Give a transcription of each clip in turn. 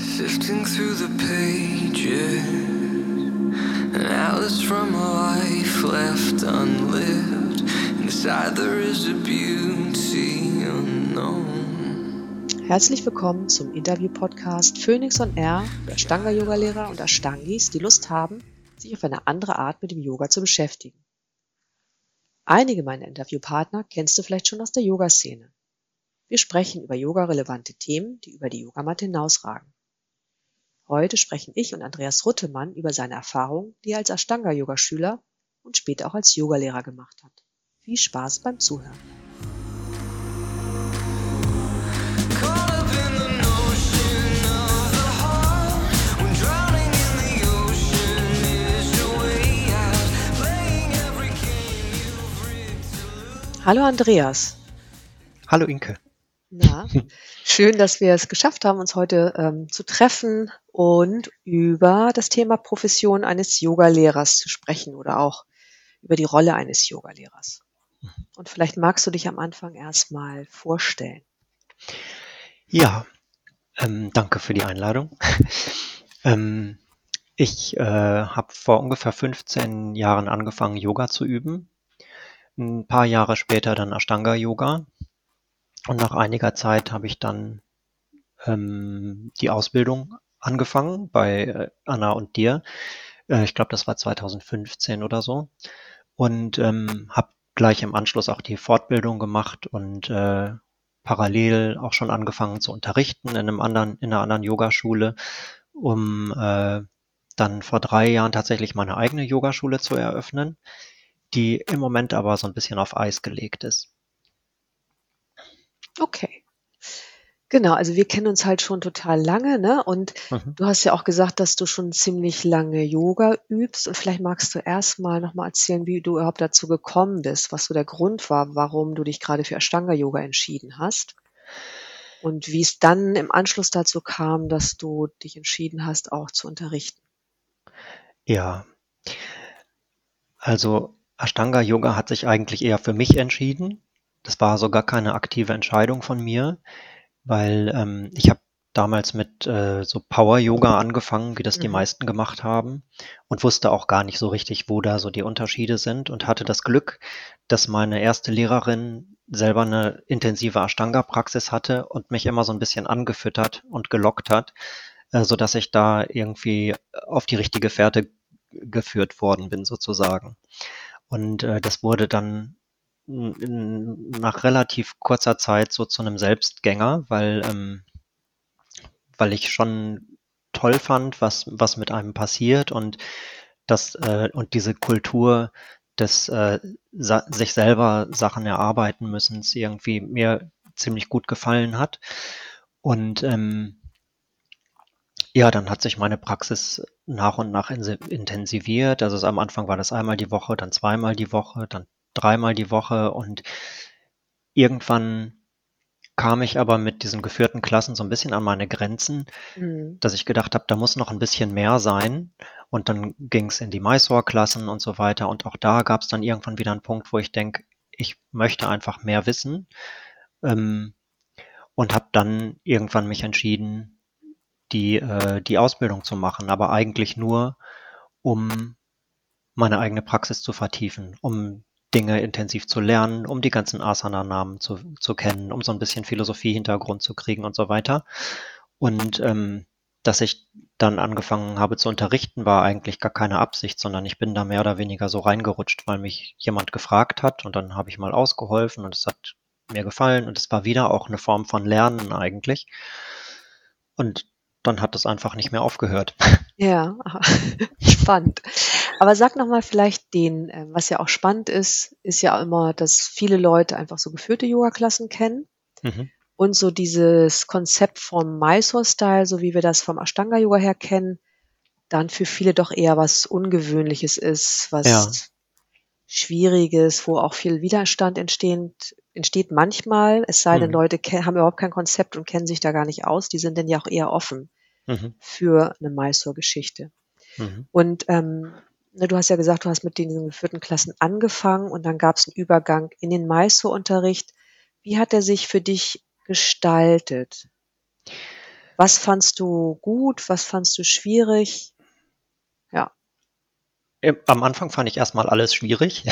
Sifting through the pages, atlas from a life left unlived. Inside there is a beauty unknown. Herzlich willkommen zum Interview-Podcast Phoenix on Air für Ashtanga-Yoga-Lehrer und Ashtangis, die Lust haben, sich auf eine andere Art mit dem Yoga zu beschäftigen. Einige meiner Interviewpartner kennst du vielleicht schon aus der Yoga-Szene. Wir sprechen über yoga-relevante Themen, die über die Yogamatte hinausragen. Heute sprechen ich und Andreas Ruttemann über seine Erfahrungen, die er als Ashtanga-Yoga-Schüler und später auch als Yogalehrer gemacht hat. Viel Spaß beim Zuhören. Hallo Andreas. Hallo Inke. Na, schön, dass wir es geschafft haben, uns heute ähm, zu treffen und über das Thema Profession eines Yogalehrers zu sprechen oder auch über die Rolle eines Yogalehrers. Und vielleicht magst du dich am Anfang erstmal vorstellen. Ja, ähm, danke für die Einladung. ähm, ich äh, habe vor ungefähr 15 Jahren angefangen, Yoga zu üben. Ein paar Jahre später dann Ashtanga-Yoga. Und nach einiger Zeit habe ich dann ähm, die Ausbildung angefangen bei äh, Anna und dir. Äh, ich glaube, das war 2015 oder so. Und ähm, habe gleich im Anschluss auch die Fortbildung gemacht und äh, parallel auch schon angefangen zu unterrichten in einem anderen, in einer anderen Yogaschule, um äh, dann vor drei Jahren tatsächlich meine eigene Yogaschule zu eröffnen, die im Moment aber so ein bisschen auf Eis gelegt ist. Okay. Genau, also wir kennen uns halt schon total lange, ne? Und Mhm. du hast ja auch gesagt, dass du schon ziemlich lange Yoga übst. Und vielleicht magst du erstmal nochmal erzählen, wie du überhaupt dazu gekommen bist, was so der Grund war, warum du dich gerade für Ashtanga-Yoga entschieden hast. Und wie es dann im Anschluss dazu kam, dass du dich entschieden hast, auch zu unterrichten. Ja, also Ashtanga Yoga hat sich eigentlich eher für mich entschieden. Das war sogar keine aktive Entscheidung von mir, weil ähm, ich habe damals mit äh, so Power Yoga angefangen, wie das die Mhm. meisten gemacht haben, und wusste auch gar nicht so richtig, wo da so die Unterschiede sind und hatte das Glück, dass meine erste Lehrerin selber eine intensive Ashtanga-Praxis hatte und mich immer so ein bisschen angefüttert und gelockt hat, äh, so dass ich da irgendwie auf die richtige Fährte geführt worden bin sozusagen. Und äh, das wurde dann n- n- nach relativ kurzer Zeit so zu einem Selbstgänger, weil, ähm, weil ich schon toll fand, was, was mit einem passiert und das äh, und diese Kultur des äh, sich selber Sachen erarbeiten müssen irgendwie mir ziemlich gut gefallen hat. Und ähm, ja, dann hat sich meine Praxis nach und nach intensiviert. Also am Anfang war das einmal die Woche, dann zweimal die Woche, dann dreimal die Woche und irgendwann kam ich aber mit diesen geführten Klassen so ein bisschen an meine Grenzen, Mhm. dass ich gedacht habe, da muss noch ein bisschen mehr sein. Und dann ging es in die Mysore-Klassen und so weiter. Und auch da gab es dann irgendwann wieder einen Punkt, wo ich denke, ich möchte einfach mehr wissen. Ähm, und habe dann irgendwann mich entschieden, die, äh, die Ausbildung zu machen, aber eigentlich nur, um meine eigene Praxis zu vertiefen, um Dinge intensiv zu lernen, um die ganzen Asana-Namen zu, zu kennen, um so ein bisschen Philosophie-Hintergrund zu kriegen und so weiter. Und ähm, dass ich dann angefangen habe zu unterrichten, war eigentlich gar keine Absicht, sondern ich bin da mehr oder weniger so reingerutscht, weil mich jemand gefragt hat und dann habe ich mal ausgeholfen und es hat mir gefallen und es war wieder auch eine Form von Lernen eigentlich. Und dann hat es einfach nicht mehr aufgehört. Ja, spannend. Aber sag noch mal vielleicht den, äh, was ja auch spannend ist, ist ja immer, dass viele Leute einfach so geführte Yoga-Klassen kennen Mhm. und so dieses Konzept vom Mysore-Style, so wie wir das vom Ashtanga-Yoga her kennen, dann für viele doch eher was Ungewöhnliches ist, was Ja. Schwieriges, wo auch viel Widerstand entsteht, entsteht manchmal, es sei denn, Mhm. Leute haben überhaupt kein Konzept und kennen sich da gar nicht aus, die sind dann ja auch eher offen Mhm. für eine Mysore-Geschichte. Mhm. Und ähm, du hast ja gesagt, du hast mit diesen geführten Klassen angefangen und dann gab es einen Übergang in den Mysore-Unterricht. Wie hat er sich für dich gestaltet? Was fandst du gut? Was fandst du schwierig? Ja. Am Anfang fand ich erstmal alles schwierig,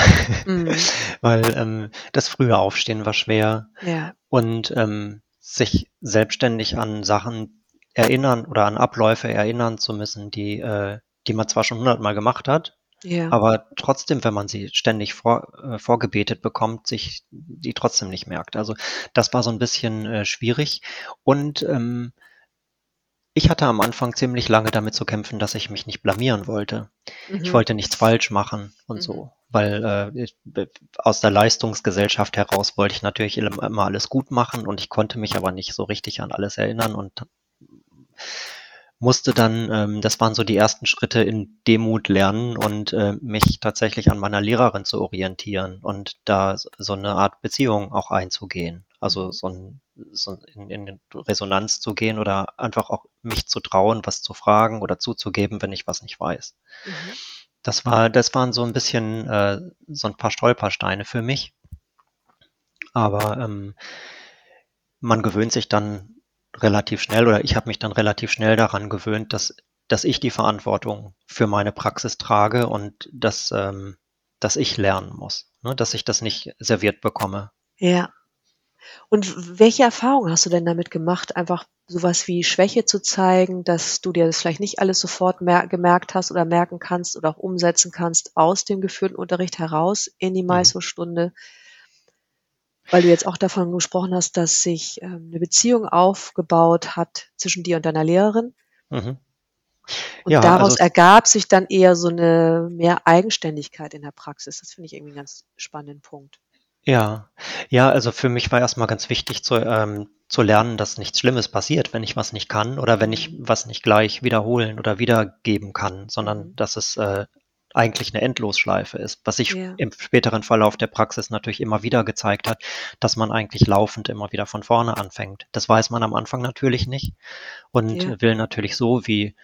Mhm. weil ähm, das frühe Aufstehen war schwer Ja. und ähm, sich selbstständig an Sachen erinnern oder an Abläufe erinnern zu müssen, die, äh, die man zwar schon hundertmal gemacht hat, Ja. aber trotzdem, wenn man sie ständig vor, äh, vorgebetet bekommt, sich die trotzdem nicht merkt. Also das war so ein bisschen äh, schwierig und ähm, ich hatte am Anfang ziemlich lange damit zu kämpfen, dass ich mich nicht blamieren wollte. Ich Mhm. wollte nichts falsch machen und Mhm. so, weil äh, ich, aus der Leistungsgesellschaft heraus wollte ich natürlich immer alles gut machen und ich konnte mich aber nicht so richtig an alles erinnern und musste dann, ähm, das waren so die ersten Schritte in Demut lernen und äh, mich tatsächlich an meiner Lehrerin zu orientieren und da so eine Art Beziehung auch einzugehen. Also Mhm. so, ein, so in, in Resonanz zu gehen oder einfach auch mich zu trauen, was zu fragen oder zuzugeben, wenn ich was nicht weiß. Mhm. Das war, das waren so ein bisschen äh, so ein paar Stolpersteine für mich. Aber ähm, man gewöhnt sich dann relativ schnell oder ich habe mich dann relativ schnell daran gewöhnt, dass, dass ich die Verantwortung für meine Praxis trage und dass, ähm, dass ich lernen muss, ne? dass ich das nicht serviert bekomme. Ja. Und welche Erfahrungen hast du denn damit gemacht, einfach sowas wie Schwäche zu zeigen, dass du dir das vielleicht nicht alles sofort mer gemerkt hast oder merken kannst oder auch umsetzen kannst aus dem geführten Unterricht heraus in die Mhm. Weil du jetzt auch davon gesprochen hast, dass sich ähm, eine Beziehung aufgebaut hat zwischen dir und deiner Lehrerin. Mhm. Und Ja, daraus also ergab sich dann eher so eine mehr Eigenständigkeit in der Praxis. Das finde ich irgendwie einen ganz spannenden Punkt. Ja, ja, also für mich war erstmal ganz wichtig zu, ähm, zu lernen, dass nichts Schlimmes passiert, wenn ich was nicht kann oder wenn ich Mhm. was nicht gleich wiederholen oder wiedergeben kann, sondern Mhm. dass es äh, eigentlich eine Endlosschleife ist, was sich Ja. im späteren Verlauf der Praxis natürlich immer wieder gezeigt hat, dass man eigentlich laufend immer wieder von vorne anfängt. Das weiß man am Anfang natürlich nicht und Ja. will natürlich so wie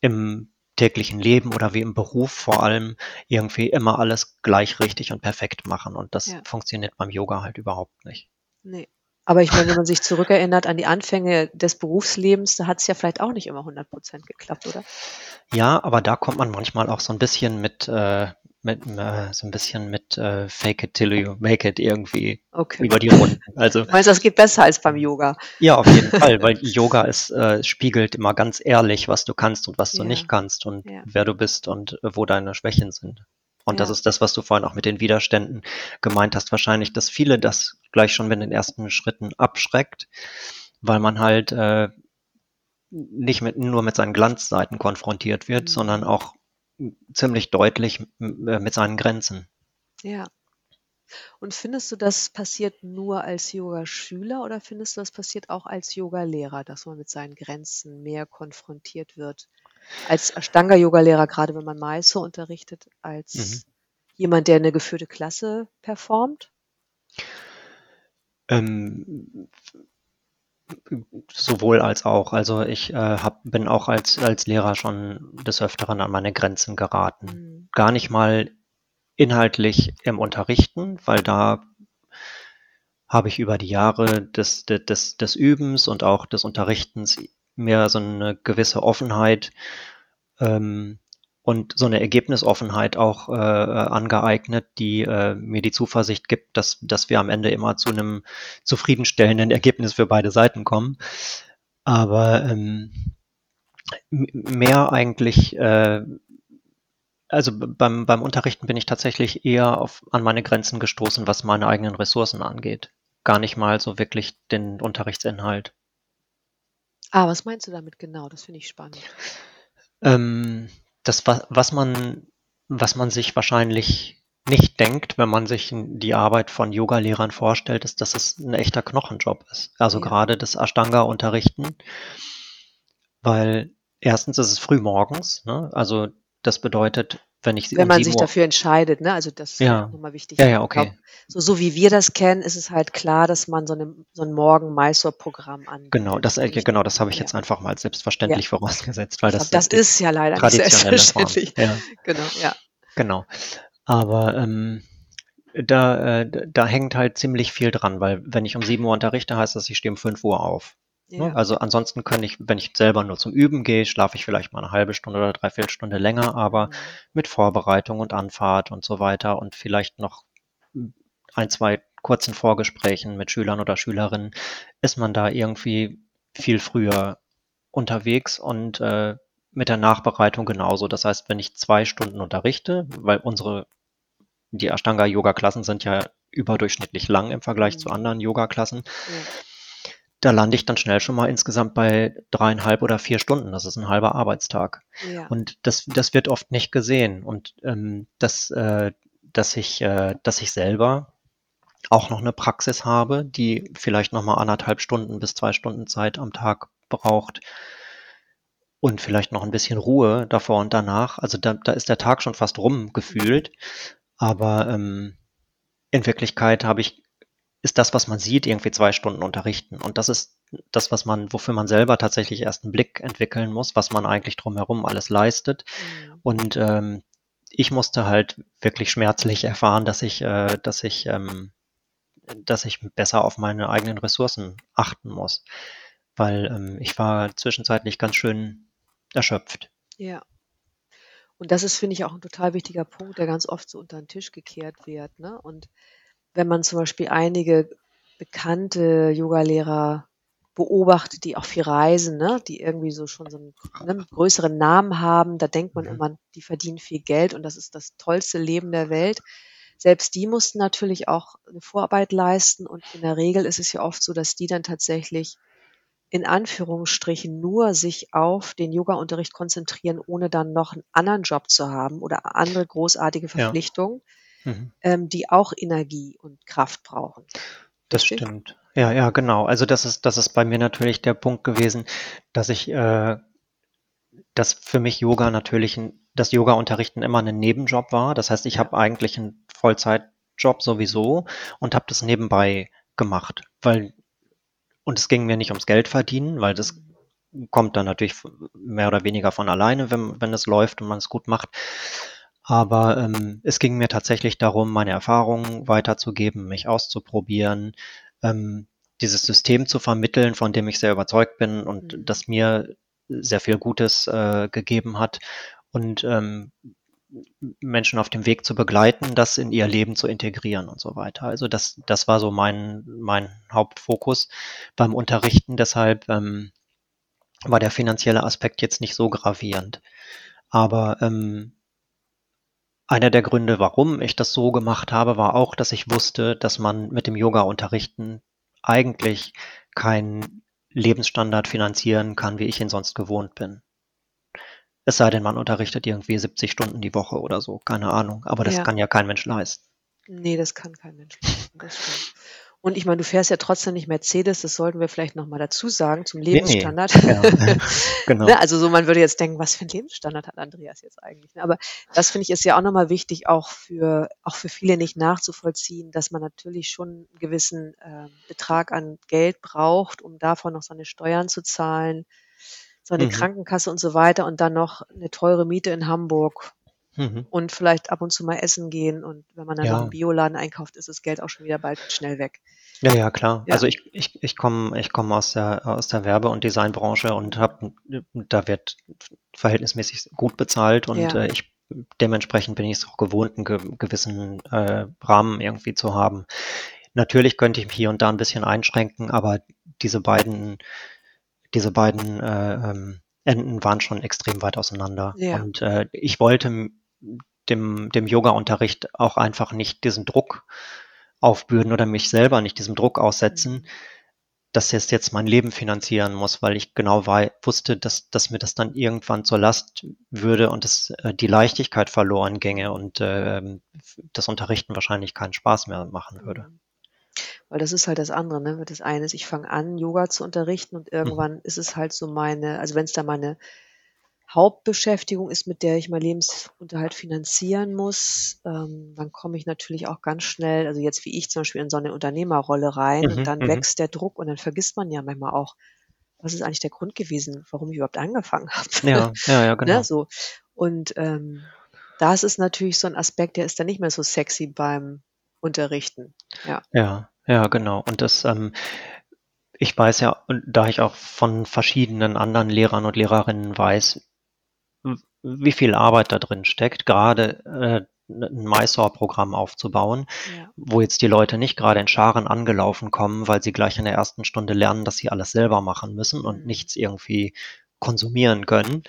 im täglichen Leben oder wie im Beruf vor allem irgendwie immer alles gleich richtig und perfekt machen. Und das Ja. funktioniert beim Yoga halt überhaupt nicht. Ne. Aber ich meine, wenn man sich zurückerinnert an die Anfänge des Berufslebens, da hat es ja vielleicht auch nicht immer 100% geklappt, oder? Ja, aber da kommt man manchmal auch so ein bisschen mit, äh, mit äh, so ein bisschen mit äh, Fake it till you make it irgendwie Okay. über die Runden. Also Du meinst, das geht besser als beim Yoga? ja, auf jeden Fall, weil Yoga ist, äh, spiegelt immer ganz ehrlich, was du kannst und was du Ja. nicht kannst und Ja. wer du bist und äh, wo deine Schwächen sind. Und das Ja. ist das, was du vorhin auch mit den Widerständen gemeint hast. Wahrscheinlich, dass viele das gleich schon mit den ersten Schritten abschreckt, weil man halt äh, nicht mit, nur mit seinen Glanzseiten konfrontiert wird, Mhm. sondern auch ziemlich deutlich äh, mit seinen Grenzen. Ja. Und findest du, das passiert nur als Yogaschüler oder findest du, das passiert auch als Yogalehrer, dass man mit seinen Grenzen mehr konfrontiert wird? Als Ashtanga-Yogalehrer, gerade wenn man Mysore unterrichtet, als Mhm. jemand, der eine geführte Klasse performt? Ähm, sowohl als auch. Also ich äh, hab, bin auch als, als Lehrer schon des Öfteren an meine Grenzen geraten. Mhm. Gar nicht mal inhaltlich im Unterrichten, weil da habe ich über die Jahre des, des, des Übens und auch des Unterrichtens mir so eine gewisse Offenheit ähm, und so eine Ergebnisoffenheit auch äh, angeeignet, die äh, mir die Zuversicht gibt, dass, dass wir am Ende immer zu einem zufriedenstellenden Ergebnis für beide Seiten kommen. Aber ähm, mehr eigentlich, äh, also beim, beim Unterrichten bin ich tatsächlich eher auf, an meine Grenzen gestoßen, was meine eigenen Ressourcen angeht. Gar nicht mal so wirklich den Unterrichtsinhalt. Ah, was meinst du damit genau? Das finde ich spannend. Ähm, das, wa- was man, was man sich wahrscheinlich nicht denkt, wenn man sich die Arbeit von Yogalehrern vorstellt, ist, dass es ein echter Knochenjob ist. Also Ja. gerade das Ashtanga-Unterrichten, weil erstens ist es früh morgens, ne? Also das bedeutet, wenn ich sie Wenn man sich Uhr, dafür entscheidet, ne? Also das ist Ja. ja nochmal wichtig. ja, ja, Ich glaub, okay, so, so wie wir das kennen, ist es halt klar, dass man so, eine, so ein Morgen-Mysore-Programm anbietet. genau, das, äh, genau, das habe ich ja. jetzt einfach mal als selbstverständlich vorausgesetzt, weil das das ist ja leider nicht Form. selbstverständlich. Ja. Genau, ja. Genau. Aber ähm, da, äh, da hängt halt ziemlich viel dran, weil wenn ich um 7 Uhr unterrichte, heißt das, ich stehe um 5 Uhr auf. Ne? Ja. Also ansonsten kann ich, wenn ich selber nur zum Üben gehe, schlafe ich vielleicht mal eine halbe Stunde oder dreiviertel Stunde länger, aber Mhm. mit Vorbereitung und Anfahrt und so weiter und vielleicht noch ein, zwei kurzen Vorgesprächen mit Schülern oder Schülerinnen ist man da irgendwie viel früher unterwegs und äh, mit der Nachbereitung genauso. Das heißt, wenn ich zwei Stunden unterrichte, weil unsere, die Ashtanga-Yoga-Klassen sind ja überdurchschnittlich lang im Vergleich zu Mhm. anderen Yoga-Klassen, Ja. Da lande ich dann schnell schon mal insgesamt bei dreieinhalb oder vier Stunden. Das ist ein halber Arbeitstag. Ja. Und das, das wird oft nicht gesehen. Und ähm, dass, äh, dass, ich, äh, dass ich selber auch noch eine Praxis habe, die vielleicht noch mal anderthalb Stunden bis zwei Stunden Zeit am Tag braucht und vielleicht noch ein bisschen Ruhe davor und danach. Also da, da ist der Tag schon fast rum gefühlt. Aber ähm, in Wirklichkeit habe ich, ist das, was man sieht, irgendwie zwei Stunden unterrichten. Und das ist das, was man, wofür man selber tatsächlich erst einen Blick entwickeln muss, was man eigentlich drumherum alles leistet. Mhm. Und ähm, ich musste halt wirklich schmerzlich erfahren, dass ich, äh, dass ich, ähm, dass ich besser auf meine eigenen Ressourcen achten muss, weil ähm, ich war zwischenzeitlich ganz schön erschöpft. Ja. Und das ist, finde ich, auch ein total wichtiger Punkt, der ganz oft so unter den Tisch gekehrt wird. Ne? Und wenn man zum Beispiel einige bekannte Yogalehrer beobachtet, die auch viel reisen, ne? die irgendwie so schon so einen ne, größeren Namen haben, da denkt man Mhm. immer, die verdienen viel Geld und das ist das tollste Leben der Welt. Selbst die mussten natürlich auch eine Vorarbeit leisten und in der Regel ist es ja oft so, dass die dann tatsächlich in Anführungsstrichen nur sich auf den Yoga-Unterricht konzentrieren, ohne dann noch einen anderen Job zu haben oder andere großartige Ja. Mhm. ähm, die auch Energie und Kraft brauchen. Das stimmt. Ja, ja, genau. Also das ist, das ist bei mir natürlich der Punkt gewesen, dass ich, äh, dass für mich Yoga natürlich ein, das Yoga-Unterrichten immer ein Nebenjob war. Das heißt, ich habe eigentlich einen Vollzeitjob sowieso und habe das nebenbei gemacht, weil und es ging mir nicht ums Geld verdienen, weil das kommt dann natürlich mehr oder weniger von alleine, wenn, wenn es läuft und man es gut macht. Aber ähm, es ging mir tatsächlich darum, meine Erfahrungen weiterzugeben, mich auszuprobieren, ähm, dieses System zu vermitteln, von dem ich sehr überzeugt bin und Mhm. das mir sehr viel Gutes äh, gegeben hat und ähm, Menschen auf dem Weg zu begleiten, das in ihr Leben zu integrieren und so weiter. Also das, das war so mein, mein Hauptfokus beim Unterrichten. Deshalb ähm, war der finanzielle Aspekt jetzt nicht so gravierend. Aber ähm, einer der Gründe, warum ich das so gemacht habe, war auch, dass ich wusste, dass man mit dem Yoga-Unterrichten eigentlich keinen Lebensstandard finanzieren kann, wie ich ihn sonst gewohnt bin. Es sei denn, man unterrichtet irgendwie 70 Stunden die Woche oder so, keine Ahnung. Aber das Ja. kann ja kein Mensch leisten. Nee, das kann kein Mensch leisten. Und ich meine, du fährst ja trotzdem nicht Mercedes, das sollten wir vielleicht noch mal dazu sagen zum Nee, nee. Lebensstandard. Ja, genau. Ne, also so, man würde jetzt denken, was für 'n Lebensstandard hat Andreas jetzt eigentlich, ne? Aber das finde ich, ist ja auch noch mal wichtig, auch für auch für viele nicht nachzuvollziehen, dass man natürlich schon 'n gewissen, ähm, Betrag an Geld braucht, um davon noch seine Steuern zu zahlen, seine Mhm. Krankenkasse und so weiter und dann noch 'ne teure Miete in Hamburg Mhm. und vielleicht ab und zu mal essen gehen und wenn man dann noch Ja. im Bioladen einkauft, ist das Geld auch schon wieder bald schnell weg. Ja, ja, klar. Ja. Also ich, ich, ich komme ich komme aus der, aus der Werbe- und Designbranche und habe, da wird verhältnismäßig gut bezahlt und Ja. äh, ich dementsprechend bin ich es auch gewohnt, einen ge gewissen äh, Rahmen irgendwie zu haben. Natürlich könnte ich mich hier und da ein bisschen einschränken, aber diese beiden, diese beiden äh, ähm, Enden waren schon extrem weit auseinander. Ja. Und äh, ich wollte dem, dem Yoga-Unterricht auch einfach nicht diesen Druck aufbürden oder mich selber nicht diesem Druck aussetzen, Mhm. dass es jetzt mein Leben finanzieren muss, weil ich genau wei wusste, dass, dass mir das dann irgendwann zur Last würde und es äh, die Leichtigkeit verloren ginge und ähm, das Unterrichten wahrscheinlich keinen Spaß mehr machen würde. Mhm. Weil das ist halt das andere, ne? Das eine ist, ich fange an, Yoga zu unterrichten und Mhm. irgendwann ist es halt so meine also wenn's dann meine Hauptbeschäftigung ist, mit der ich meinen Lebensunterhalt finanzieren muss, ähm, dann komme ich natürlich auch ganz schnell also jetzt wie ich zum Beispiel in so 'ne Unternehmerrolle rein Mhm, und dann mhm. wächst der Druck und dann vergisst man ja manchmal auch, was ist eigentlich der Grund gewesen, warum ich überhaupt angefangen habe. Ja, ja, ja, genau. Ne, so. Und, ähm, das ist natürlich so 'n Aspekt, der ist dann nicht mehr so sexy beim Unterrichten. Ja. Ja, ja, genau. Und das, ähm, ich weiß ja, da ich auch von verschiedenen anderen Lehrern und Lehrerinnen weiß, wie viel Arbeit da drin steckt, gerade äh, ein Mysore-Programm aufzubauen, Ja. wo jetzt die Leute nicht gerade in Scharen angelaufen kommen, weil sie gleich in der ersten Stunde lernen, dass sie alles selber machen müssen und Mhm. nichts irgendwie konsumieren können.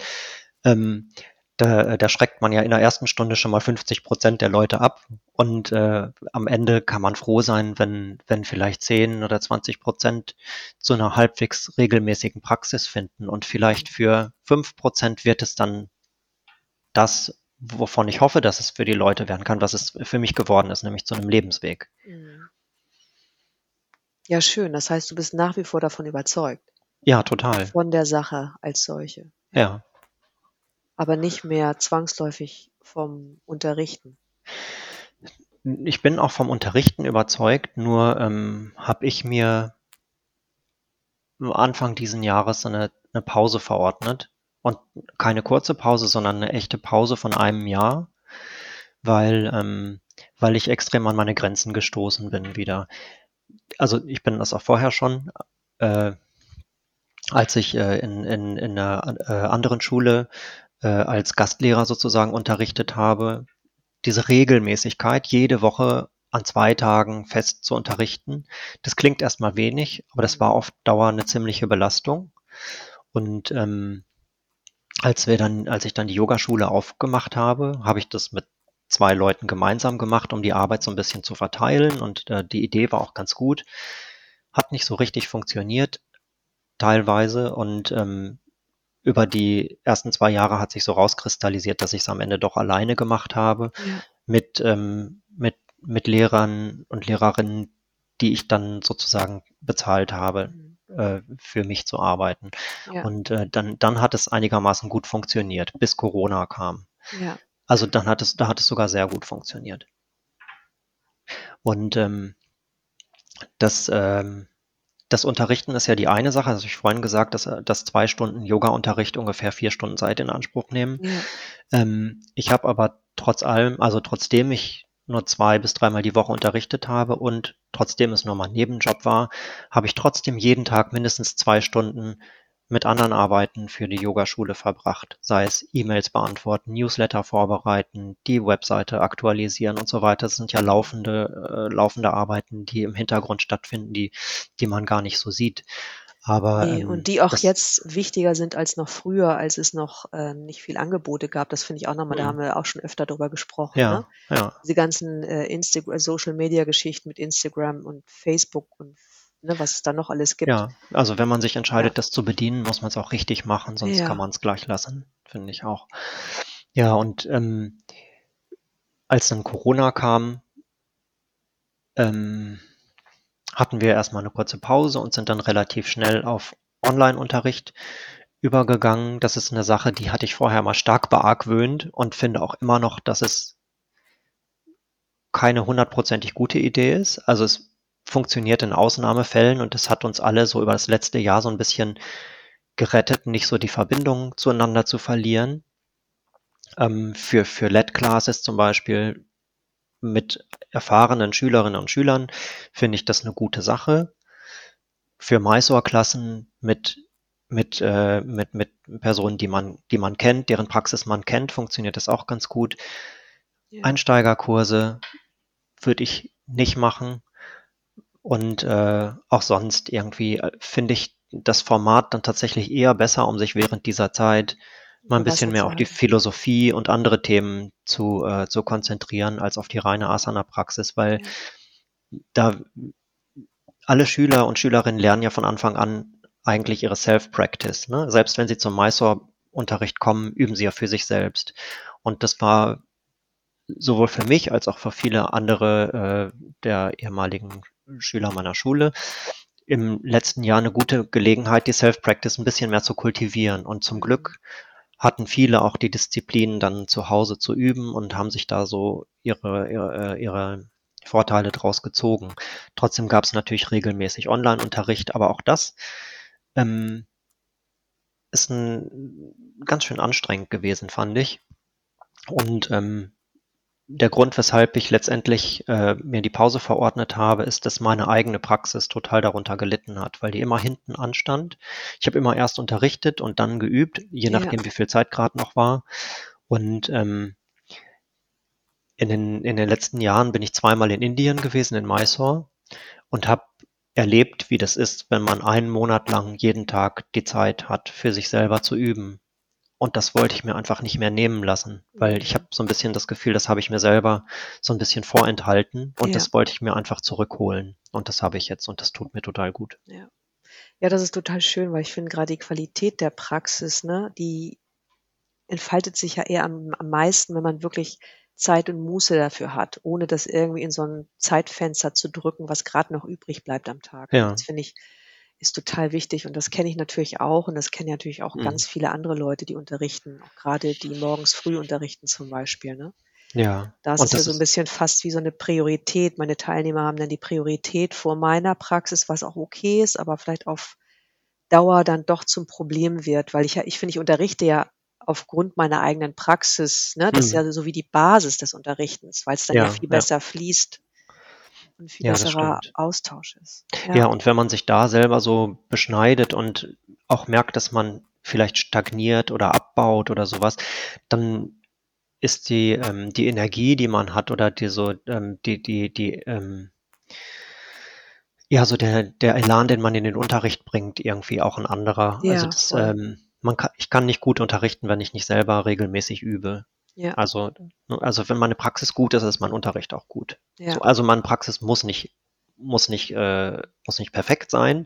Ähm, da, da schreckt man ja in der ersten Stunde schon mal 50 Prozent der Leute ab und äh, am Ende kann man froh sein, wenn, wenn vielleicht 10 oder 20 Prozent zu einer halbwegs regelmäßigen Praxis finden und vielleicht für 5 Prozent wird es dann das, wovon ich hoffe, dass es für die Leute werden kann, was es für mich geworden ist, nämlich zu einem Lebensweg. Mhm. Ja, schön. Das heißt, du bist nach wie vor davon überzeugt, Ja, total. von der Sache als solche, Ja. aber nicht mehr zwangsläufig vom Unterrichten. Ich bin auch vom Unterrichten überzeugt, nur ähm, habe ich mir Anfang diesen Jahres eine, eine Pause verordnet. Und keine kurze Pause, sondern eine echte Pause von einem Jahr, weil, ähm, weil ich extrem an meine Grenzen gestoßen bin wieder. Also ich bin das auch vorher schon, äh, als ich äh, in, in, in einer äh, anderen Schule äh, als Gastlehrer sozusagen unterrichtet habe, diese Regelmäßigkeit, jede Woche an zwei Tagen fest zu unterrichten, das klingt erstmal wenig, aber das war auf Dauer eine ziemliche Belastung. Und ähm, als wir dann, als ich dann die Yogaschule aufgemacht habe, habe ich das mit zwei Leuten gemeinsam gemacht, um die Arbeit so ein bisschen zu verteilen. Und äh, die Idee war auch ganz gut. Hat nicht so richtig funktioniert, teilweise. Und ähm, über die ersten zwei Jahre hat sich so rauskristallisiert, dass ich es am Ende doch alleine gemacht habe Ja. mit, ähm, mit, mit Lehrern und Lehrerinnen, die ich dann sozusagen bezahlt habe, Mhm. Äh, für mich zu arbeiten. Ja. Und äh, dann, dann hat es einigermaßen gut funktioniert, bis Corona kam. Ja. Also dann hat es, da hat es sogar sehr gut funktioniert. Und ähm, das, ähm, das Unterrichten ist ja die eine Sache. Also ich vorhin gesagt, dass, äh, dass zwei Stunden Yoga-Unterricht ungefähr vier Stunden Zeit in Anspruch nehmen. Ja. Ähm, ich habe aber trotz allem, also trotzdem ich nur zwei bis dreimal die Woche unterrichtet habe und trotzdem es nur mein Nebenjob war, habe ich trotzdem jeden Tag mindestens zwei Stunden mit anderen Arbeiten für die Yogaschule verbracht, sei es E-Mails beantworten, Newsletter vorbereiten, die Webseite aktualisieren und so weiter. Das sind ja laufende, äh, laufende Arbeiten, die im Hintergrund stattfinden, die, die man gar nicht so sieht. Aber Nee, ähm, und die auch das, jetzt wichtiger sind als noch früher, als es noch äh, nicht viel Angebote gab. Das finde ich auch nochmal, da Mhm. haben wir auch schon öfter drüber gesprochen. Ne? ja, ja, Diese ganzen äh, Insta Social Media Geschichten mit Instagram und Facebook und ne, was es da noch alles gibt. ja. Also wenn man sich Ja. entscheidet, das zu bedienen, muss man es auch richtig machen, sonst kann Ja. man es gleich lassen, finde ich auch. Ja, und ähm, als dann Corona kam, ähm, hatten wir erstmal eine kurze Pause und sind dann relativ schnell auf Online-Unterricht übergegangen. Das ist eine Sache, die hatte ich vorher mal stark beargwöhnt und finde auch immer noch, dass es keine hundertprozentig gute Idee ist. Also es funktioniert in Ausnahmefällen und es hat uns alle so über das letzte Jahr so ein bisschen gerettet, nicht so die Verbindung zueinander zu verlieren. Ähm, für, für LED-Classes zum Beispiel mit erfahrenen Schülerinnen und Schülern finde ich das eine gute Sache. Für Mysore-Klassen mit, mit, äh, mit, mit Personen, die man, die man kennt, deren Praxis man kennt, funktioniert das auch ganz gut. Ja. Einsteigerkurse würde ich nicht machen. Und äh, auch sonst irgendwie äh, finde ich das Format dann tatsächlich eher besser, um sich während dieser Zeit mal ein bisschen mehr auf die. Philosophie und andere Themen zu, äh, zu konzentrieren, als auf die reine Asana-Praxis, weil Ja. da alle Schüler und Schülerinnen lernen ja von Anfang an eigentlich ihre Self-Practice. Ne? Selbst wenn sie zum Mysore-Unterricht kommen, üben sie ja für sich selbst. Und das war sowohl für mich als auch für viele andere äh, der ehemaligen Schüler meiner Schule im letzten Jahr eine gute Gelegenheit, die Self-Practice ein bisschen mehr zu kultivieren. Und zum Glück hatten viele auch die Disziplin, dann zu Hause zu üben und haben sich da so ihre, ihre, ihre Vorteile draus gezogen. Trotzdem gab es natürlich regelmäßig Online-Unterricht, aber auch das ähm, ist ein, ganz schön anstrengend gewesen, fand ich. Und ähm, der Grund, weshalb ich letztendlich äh, mir die Pause verordnet habe, ist, dass meine eigene Praxis total darunter gelitten hat, weil die immer hinten anstand. Ich habe immer erst unterrichtet und dann geübt, je Ja. nachdem, wie viel Zeit gerade noch war. Und ähm, in, den, in den letzten Jahren bin ich zweimal in Indien gewesen, in Mysore, und habe erlebt, wie das ist, wenn man einen Monat lang jeden Tag die Zeit hat, für sich selber zu üben. Und das wollte ich mir einfach nicht mehr nehmen lassen, weil ich habe so ein bisschen das Gefühl, das habe ich mir selber so ein bisschen vorenthalten und Ja. das wollte ich mir einfach zurückholen. Und das habe ich jetzt und das tut mir total gut. Ja. Ja, das ist total schön, weil ich finde gerade die Qualität der Praxis, ne, die entfaltet sich ja eher am, am meisten, wenn man wirklich Zeit und Muße dafür hat, ohne das irgendwie in so ein Zeitfenster zu drücken, was gerade noch übrig bleibt am Tag. Ja. Das finde ich ist total wichtig und das kenne ich natürlich auch und das kennen natürlich auch Mhm. ganz viele andere Leute, die unterrichten, auch gerade die morgens früh unterrichten zum Beispiel. Ne? Ja. Da ist und es ja das so ein ist, bisschen fast wie so eine Priorität. Meine Teilnehmer haben dann die Priorität vor meiner Praxis, was auch okay ist, aber vielleicht auf Dauer dann doch zum Problem wird, weil ich ja, ich finde, ich unterrichte ja aufgrund meiner eigenen Praxis, ne? Das ist Mhm. ja so wie die Basis des Unterrichtens, weil es dann ja ja, viel ja, besser fließt und viel ja, das besserer. Austausch ist. Ja, Ja, und wenn man sich da selber so beschneidet und auch merkt, dass man vielleicht stagniert oder abbaut oder sowas, dann ist die, ähm, die Energie, die man hat oder die so, ähm, die, die, die, ähm, ja, so der, der Elan, den man in den Unterricht bringt, irgendwie auch ein anderer. Also ja, das, voll. ähm, man kann, ich kann nicht gut unterrichten, wenn ich nicht selber regelmäßig übe. Ja, Also, ne, also wenn meine Praxis gut ist, ist mein Unterricht auch gut. So, ja. also meine Praxis muss nicht, muss nicht, äh, muss nicht perfekt sein, Mhm.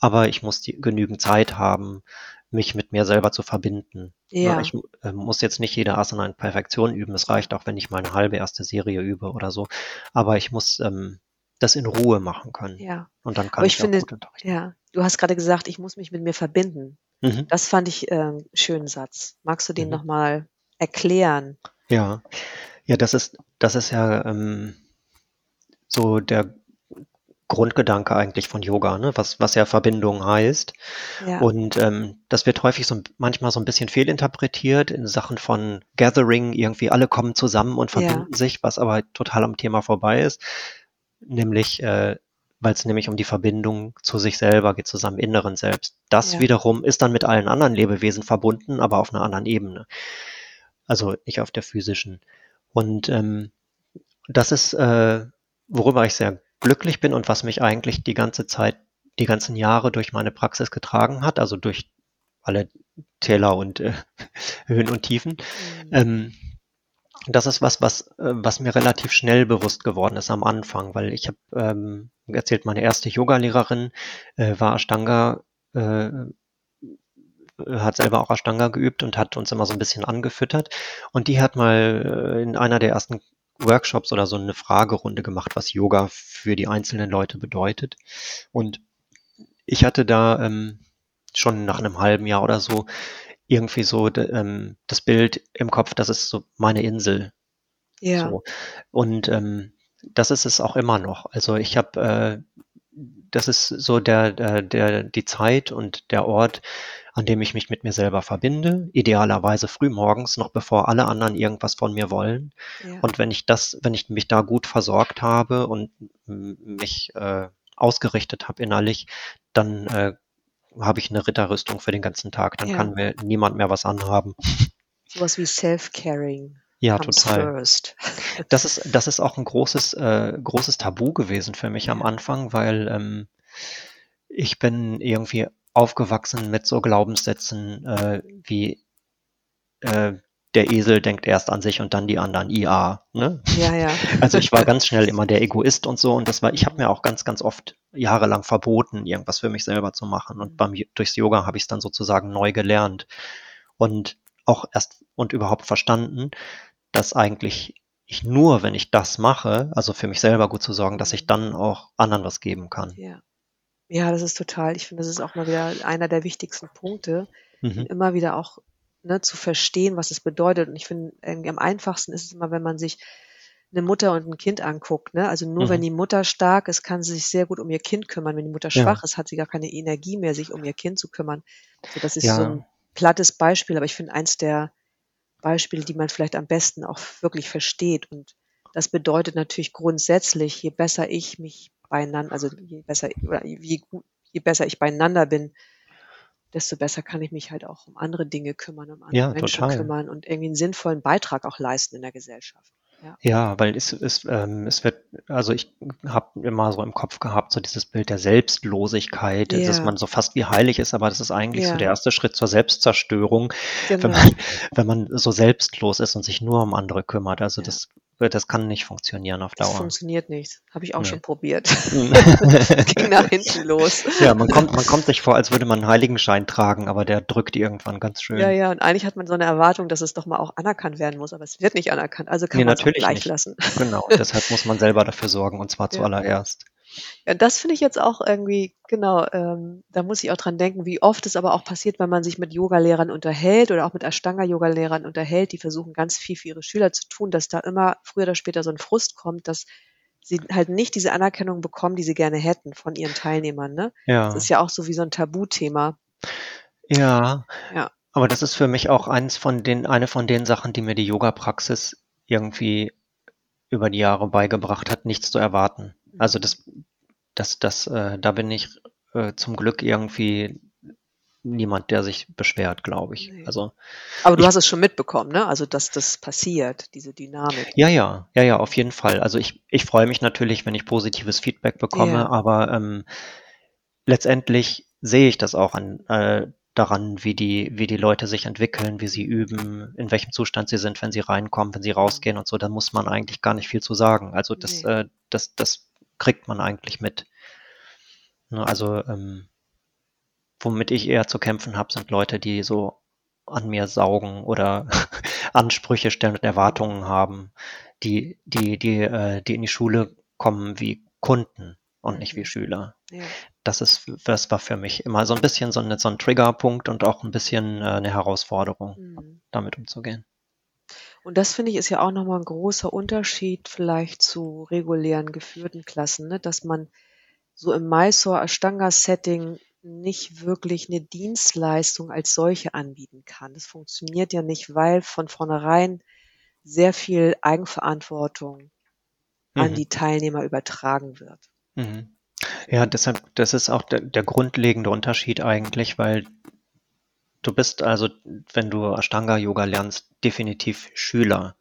aber ich muss die, genügend Zeit haben, mich mit mir selber zu verbinden. Ne, Ja, ich äh, muss jetzt nicht jede Asana in Perfektion üben. Es reicht auch, wenn ich mal eine halbe erste Serie übe oder so. Aber ich muss ähm, das in Ruhe machen können. ja. Und dann Aber kann ich ich auch finde, gut unterrichten. ja, du hast gerade gesagt, ich muss mich mit mir verbinden. Mhm. Das fand ich äh, einen schönen Satz. Magst du den Mhm. nochmal erklären? Ja, ja, das ist, das ist ja ähm, so der Grundgedanke eigentlich von Yoga, ne? was, was ja Verbindung heißt. Ja, Und ähm, das wird häufig so manchmal so ein bisschen fehlinterpretiert in Sachen von Gathering, irgendwie alle kommen zusammen und ja, verbinden sich, was aber total am Thema vorbei ist, nämlich äh, weil es nämlich um die Verbindung zu sich selber geht, zu seinem inneren Selbst. Das ja, wiederum ist dann mit allen anderen Lebewesen verbunden, aber auf einer anderen Ebene. Also nicht auf der physischen. Und ähm, das ist, äh, worüber ich sehr glücklich bin und was mich eigentlich die ganze Zeit, die ganzen Jahre durch meine Praxis getragen hat, also durch alle Täler und äh, Höhen und Tiefen. mhm. Ähm, das ist was, was, äh, was mir relativ schnell bewusst geworden ist am Anfang, weil ich habe ähm, erzählt, meine erste Yogalehrerin äh, war Ashtanga, äh, hat selber auch Ashtanga geübt und hat uns immer so ein bisschen angefüttert. Und die hat mal äh, in einer der ersten Workshops oder so eine Fragerunde gemacht, was Yoga für die einzelnen Leute bedeutet. Und ich hatte da ähm, schon nach einem halben Jahr oder so irgendwie so ähm, das Bild im Kopf, das ist so meine Insel. Ja, So. Und ähm, das ist es auch immer noch. Also ich habe, äh, das ist so der, der, der, die Zeit und der Ort, an dem ich mich mit mir selber verbinde, idealerweise früh morgens, noch bevor alle anderen irgendwas von mir wollen. ja, Und wenn ich das, wenn ich mich da gut versorgt habe und mich äh, ausgerichtet habe innerlich, dann äh, habe ich eine Ritterrüstung für den ganzen Tag. Dann ja. kann mir niemand mehr was anhaben. Sowas wie Self-Caring Ja, total. Das ist, das ist auch ein großes, äh, großes Tabu gewesen für mich am Anfang, weil ähm, ich bin irgendwie aufgewachsen mit so Glaubenssätzen äh, wie äh, der Esel denkt erst an sich und dann die anderen. IA. Ne? ja, ja. Also ich war ganz schnell immer der Egoist und so und das war, ich habe mir auch ganz, ganz oft jahrelang verboten, irgendwas für mich selber zu machen und Mhm. beim durchs Yoga habe ich es dann sozusagen neu gelernt und auch erst und überhaupt verstanden, dass eigentlich ich nur, wenn ich das mache, also für mich selber gut zu sorgen, dass ich dann auch anderen was geben kann. Ja. Ja, das ist total, ich finde, das ist auch mal wieder einer der wichtigsten Punkte, Mhm. immer wieder auch ne, zu verstehen, was es bedeutet. Und ich finde, am einfachsten ist es immer, wenn man sich eine Mutter und ein Kind anguckt. Ne? Also nur wenn Mhm. die Mutter stark ist, kann sie sich sehr gut um ihr Kind kümmern. Wenn die Mutter Ja. schwach ist, hat sie gar keine Energie mehr, sich um ihr Kind zu kümmern. So, das ist so Ja. ein plattes Beispiel, aber ich finde eins der Beispiele, die man vielleicht am besten auch wirklich versteht. Und das bedeutet natürlich grundsätzlich, je besser ich mich beieinander, also je besser oder je, gut, je besser ich beieinander bin, desto besser kann ich mich halt auch um andere Dinge kümmern, um andere Ja, Menschen total. kümmern und irgendwie einen sinnvollen Beitrag auch leisten in der Gesellschaft. Ja. Ja, weil es, es, ähm, es wird, also ich habe immer so im Kopf gehabt, so dieses Bild der Selbstlosigkeit, dass Ja. man so fast wie heilig ist, aber das ist eigentlich so Ja. der erste Schritt zur Selbstzerstörung, wenn Genau. man, wenn man so selbstlos ist und sich nur um andere kümmert. Also Ja. Das, das kann nicht funktionieren auf Das Dauer. funktioniert nicht. Habe ich auch Nee. schon probiert. Mhm. Ging nach hinten los. Ja, man kommt, man kommt sich vor, als würde man einen Heiligenschein tragen, aber der drückt irgendwann ganz schön. Ja, ja, und eigentlich hat man so eine Erwartung, dass es doch mal auch anerkannt werden muss, aber es wird nicht anerkannt, also kann Nee, man es gleich nicht. lassen. Genau, deshalb muss man selber dafür sorgen und zwar Ja. zuallererst. Ja, das finde ich jetzt auch irgendwie, genau, ähm, da muss ich auch dran denken, wie oft es aber auch passiert, wenn man sich mit Yogalehrern unterhält oder auch mit Ashtanga-Yogalehrern unterhält, die versuchen ganz viel für ihre Schüler zu tun, dass da immer früher oder später so ein Frust kommt, dass sie halt nicht diese Anerkennung bekommen, die sie gerne hätten von ihren Teilnehmern. Ne? Das Ja, ist ja auch so wie so ein Tabuthema. ja, Ja, aber das ist für mich auch eins von den, eine von den Sachen, die mir die Yoga-Praxis irgendwie über die Jahre beigebracht hat, nichts zu erwarten. Also das, das, das, äh, da bin ich äh, zum Glück irgendwie niemand, der sich beschwert, glaube ich. Nee. Also aber du Ich- hast es schon mitbekommen, ne? Also, dass das passiert, diese Dynamik. Ja, ja, ja, ja, auf jeden Fall. Also ich, ich freue mich natürlich, wenn ich positives Feedback bekomme, Ja. aber ähm, letztendlich sehe ich das auch an, äh, daran, wie die, wie die Leute sich entwickeln, wie sie üben, in welchem Zustand sie sind, wenn sie reinkommen, wenn sie rausgehen und so. Da muss man eigentlich gar nicht viel zu sagen. Also das, Nee. äh, das, das kriegt man eigentlich mit. Ne, also ähm, womit ich eher zu kämpfen habe, sind Leute, die so an mir saugen oder Ansprüche stellen und Erwartungen haben, die, die, die, äh, die in die Schule kommen wie Kunden und nicht wie Mhm. Schüler. Ja. Das ist, das war für mich immer so ein bisschen so, eine, so ein Triggerpunkt und auch ein bisschen äh, eine Herausforderung, Mhm. damit umzugehen. Und das finde ich ist ja auch nochmal ein großer Unterschied vielleicht zu regulären geführten Klassen, ne? dass man so im Mysore Ashtanga Setting nicht wirklich eine Dienstleistung als solche anbieten kann. Das funktioniert ja nicht, weil von vornherein sehr viel Eigenverantwortung an Mhm. die Teilnehmer übertragen wird. Mhm. Ja, deshalb, das ist auch der, der grundlegende Unterschied eigentlich, weil du bist also, wenn du Ashtanga-Yoga lernst, definitiv Schüler.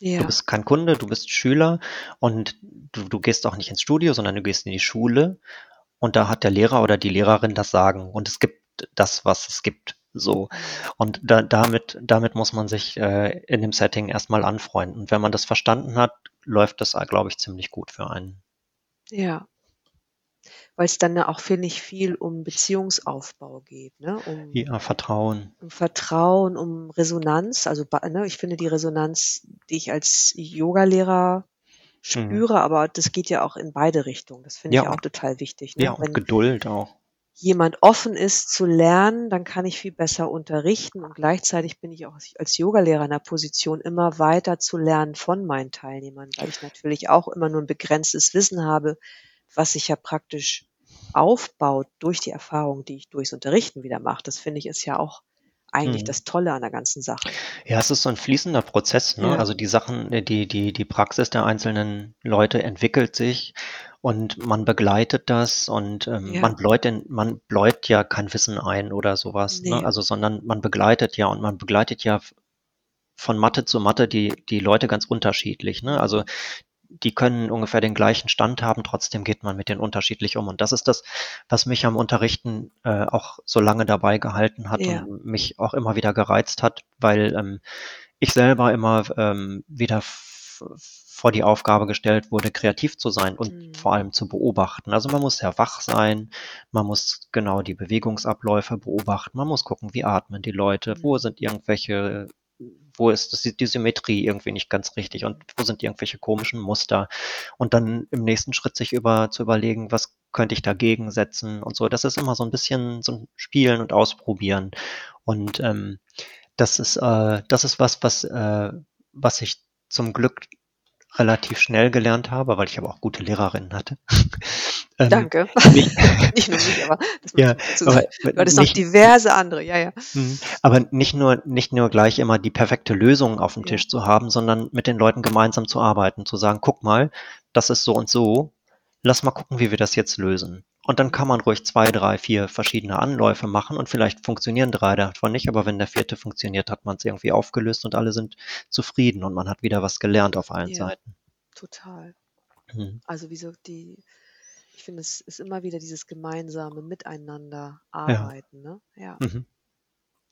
Du Ja, bist kein Kunde, du bist Schüler und du, du gehst auch nicht ins Studio, sondern du gehst in die Schule und da hat der Lehrer oder die Lehrerin das Sagen und es gibt das, was es gibt. So. Und da, damit, damit muss man sich äh, in dem Setting erstmal anfreunden. Und wenn man das verstanden hat, läuft das, glaube ich, ziemlich gut für einen. ja. Weil es dann auch, finde ich, viel um Beziehungsaufbau geht, ne? Um, Ja, Vertrauen. um Vertrauen, um Resonanz. Also ne, ich finde die Resonanz, die ich als Yogalehrer spüre, aber das geht ja auch in beide Richtungen. Das finde Ja, ich auch und- total wichtig. Ne? Ja, und Wenn Geduld auch. jemand offen ist zu lernen, dann kann ich viel besser unterrichten und gleichzeitig bin ich auch als Yogalehrer in der Position, immer weiter zu lernen von meinen Teilnehmern, weil ich natürlich auch immer nur ein begrenztes Wissen habe, was sich ja praktisch aufbaut durch die Erfahrung, die ich durchs Unterrichten wieder mache. Das finde ich ist ja auch eigentlich Mhm. das Tolle an der ganzen Sache. Ja, es ist so ein fließender Prozess, ne? Ja. Also die Sachen, äh, die, die, die Praxis der einzelnen Leute entwickelt sich und man begleitet das und ähm, Ja. man bläut den, man bläut ja kein Wissen ein oder sowas, ne? Nee. Also, sondern man begleitet ja und man begleitet ja von Mathe zu Mathe die, die Leute ganz unterschiedlich, ne? Also die können ungefähr den gleichen Stand haben, trotzdem geht man mit denen unterschiedlich um. Und das ist das, was mich am Unterrichten äh, auch so lange dabei gehalten hat Ja. und mich auch immer wieder gereizt hat, weil ähm, ich selber immer ähm, wieder vor die Aufgabe gestellt wurde, kreativ zu sein und Mhm. vor allem zu beobachten. Also man muss sehr wach sein, man muss genau die Bewegungsabläufe beobachten, man muss gucken, wie atmen die Leute, wo Mhm. sind irgendwelche wo ist das, die Symmetrie irgendwie nicht ganz richtig und wo sind irgendwelche komischen Muster und dann im nächsten Schritt sich über zu überlegen, was könnte ich dagegen setzen und so. Das ist immer so ein bisschen so ein Spielen und Ausprobieren und ähm, das ist äh, das ist was, was äh, was ich zum Glück relativ schnell gelernt habe, weil ich aber auch gute Lehrerinnen hatte. Ähm, Danke. Nicht, Nicht nur mich, aber das ja, aber. Du hattest noch diverse andere, ja, ja. Mhm. Aber nicht nur, nicht nur gleich immer die perfekte Lösung auf dem Ja. Tisch zu haben, sondern mit den Leuten gemeinsam zu arbeiten, zu sagen, guck mal, das ist so und so, lass mal gucken, wie wir das jetzt lösen. Und dann kann man ruhig zwei, drei, vier verschiedene Anläufe machen und vielleicht funktionieren drei davon nicht, aber wenn der vierte funktioniert, hat man es irgendwie aufgelöst und alle sind zufrieden und man hat wieder was gelernt auf allen Ja. Seiten. Total. Mhm. Also wie so die, ich finde, es ist immer wieder dieses gemeinsame Miteinander Ja. arbeiten, ne? Ja, Mhm.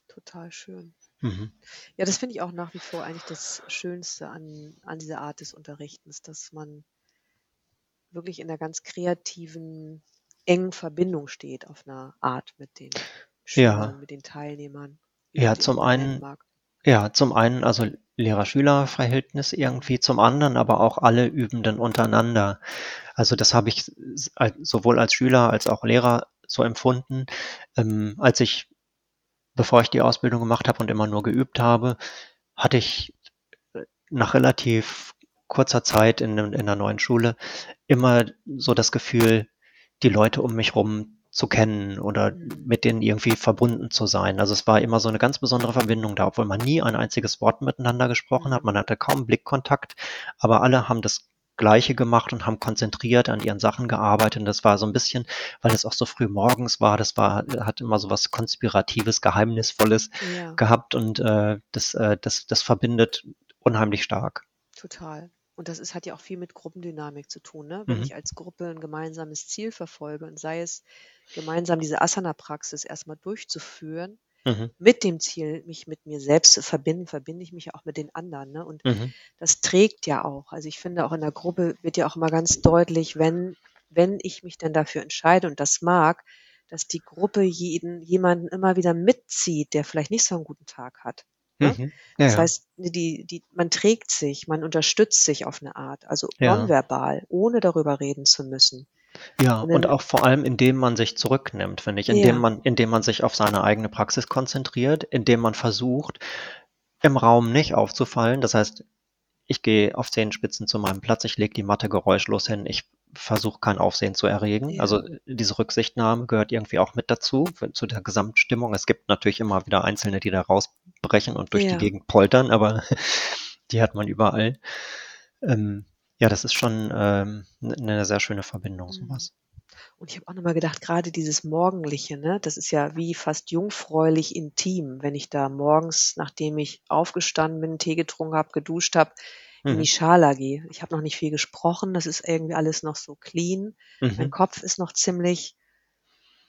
total schön. Mhm. Ja, das finde ich auch nach wie vor eigentlich das Schönste an, an dieser Art des Unterrichtens, dass man wirklich in einer ganz kreativen, engen Verbindung steht auf einer Art mit den Schülern, Ja. mit den Teilnehmern, Ja, zum einen, ja, zum einen also Lehrer-Schüler-Verhältnis irgendwie, zum anderen aber auch alle Übenden untereinander. Also das habe ich sowohl als Schüler als auch Lehrer so empfunden, ähm, als ich, bevor ich die Ausbildung gemacht habe und immer nur geübt habe, hatte ich äh, nach relativ kurzer Zeit in, in der neuen Schule immer so das Gefühl, die Leute um mich rum zu kennen oder mit denen irgendwie verbunden zu sein. Also es war immer so eine ganz besondere Verbindung da, obwohl man nie ein einziges Wort miteinander gesprochen hat. Man hatte kaum Blickkontakt, aber alle haben das Gleiche gemacht und haben konzentriert an ihren Sachen gearbeitet. Und das war so ein bisschen, weil es auch so früh morgens war, das war, hat immer so was Konspiratives, Geheimnisvolles Ja, gehabt und äh, das, äh, das, das verbindet unheimlich stark. total. Und das ist, hat ja auch viel mit Gruppendynamik zu tun, ne? Wenn Mhm. ich als Gruppe ein gemeinsames Ziel verfolge und sei es gemeinsam diese Asana-Praxis erstmal durchzuführen, Mhm. mit dem Ziel, mich mit mir selbst zu verbinden, verbinde ich mich ja auch mit den anderen. Ne? Und Mhm. das trägt ja auch. Also ich finde auch in der Gruppe wird ja auch immer ganz deutlich, wenn, wenn ich mich dann dafür entscheide und das mag, dass die Gruppe jeden, jemanden immer wieder mitzieht, der vielleicht nicht so einen guten Tag hat. Ne? Mhm. Ja, Das heißt, die, die, man trägt sich, man unterstützt sich auf eine Art, also Ja. nonverbal, ohne darüber reden zu müssen. Ja, Und und dann, auch vor allem, indem man sich zurücknimmt, finde ich, indem ja, man, indem man sich auf seine eigene Praxis konzentriert, indem man versucht, im Raum nicht aufzufallen. Das heißt, ich gehe auf Zehenspitzen zu meinem Platz, ich lege die Matte geräuschlos hin, ich versuche kein Aufsehen zu erregen. ja, Also diese Rücksichtnahme gehört irgendwie auch mit dazu, zu der Gesamtstimmung. Es gibt natürlich immer wieder Einzelne, die da rausbrechen und durch die ja, Gegend poltern, aber die hat man überall. Ähm, ja, das ist schon ähm, eine sehr schöne Verbindung, mhm. sowas. Und ich habe auch nochmal gedacht, gerade dieses Morgendliche, ne, das ist ja wie fast jungfräulich intim, wenn ich da morgens, nachdem ich aufgestanden bin, Tee getrunken habe, geduscht habe, die Mhm. Schala gehe. Ich habe noch nicht viel gesprochen, das ist irgendwie alles noch so clean. Mein Mhm. Kopf ist noch ziemlich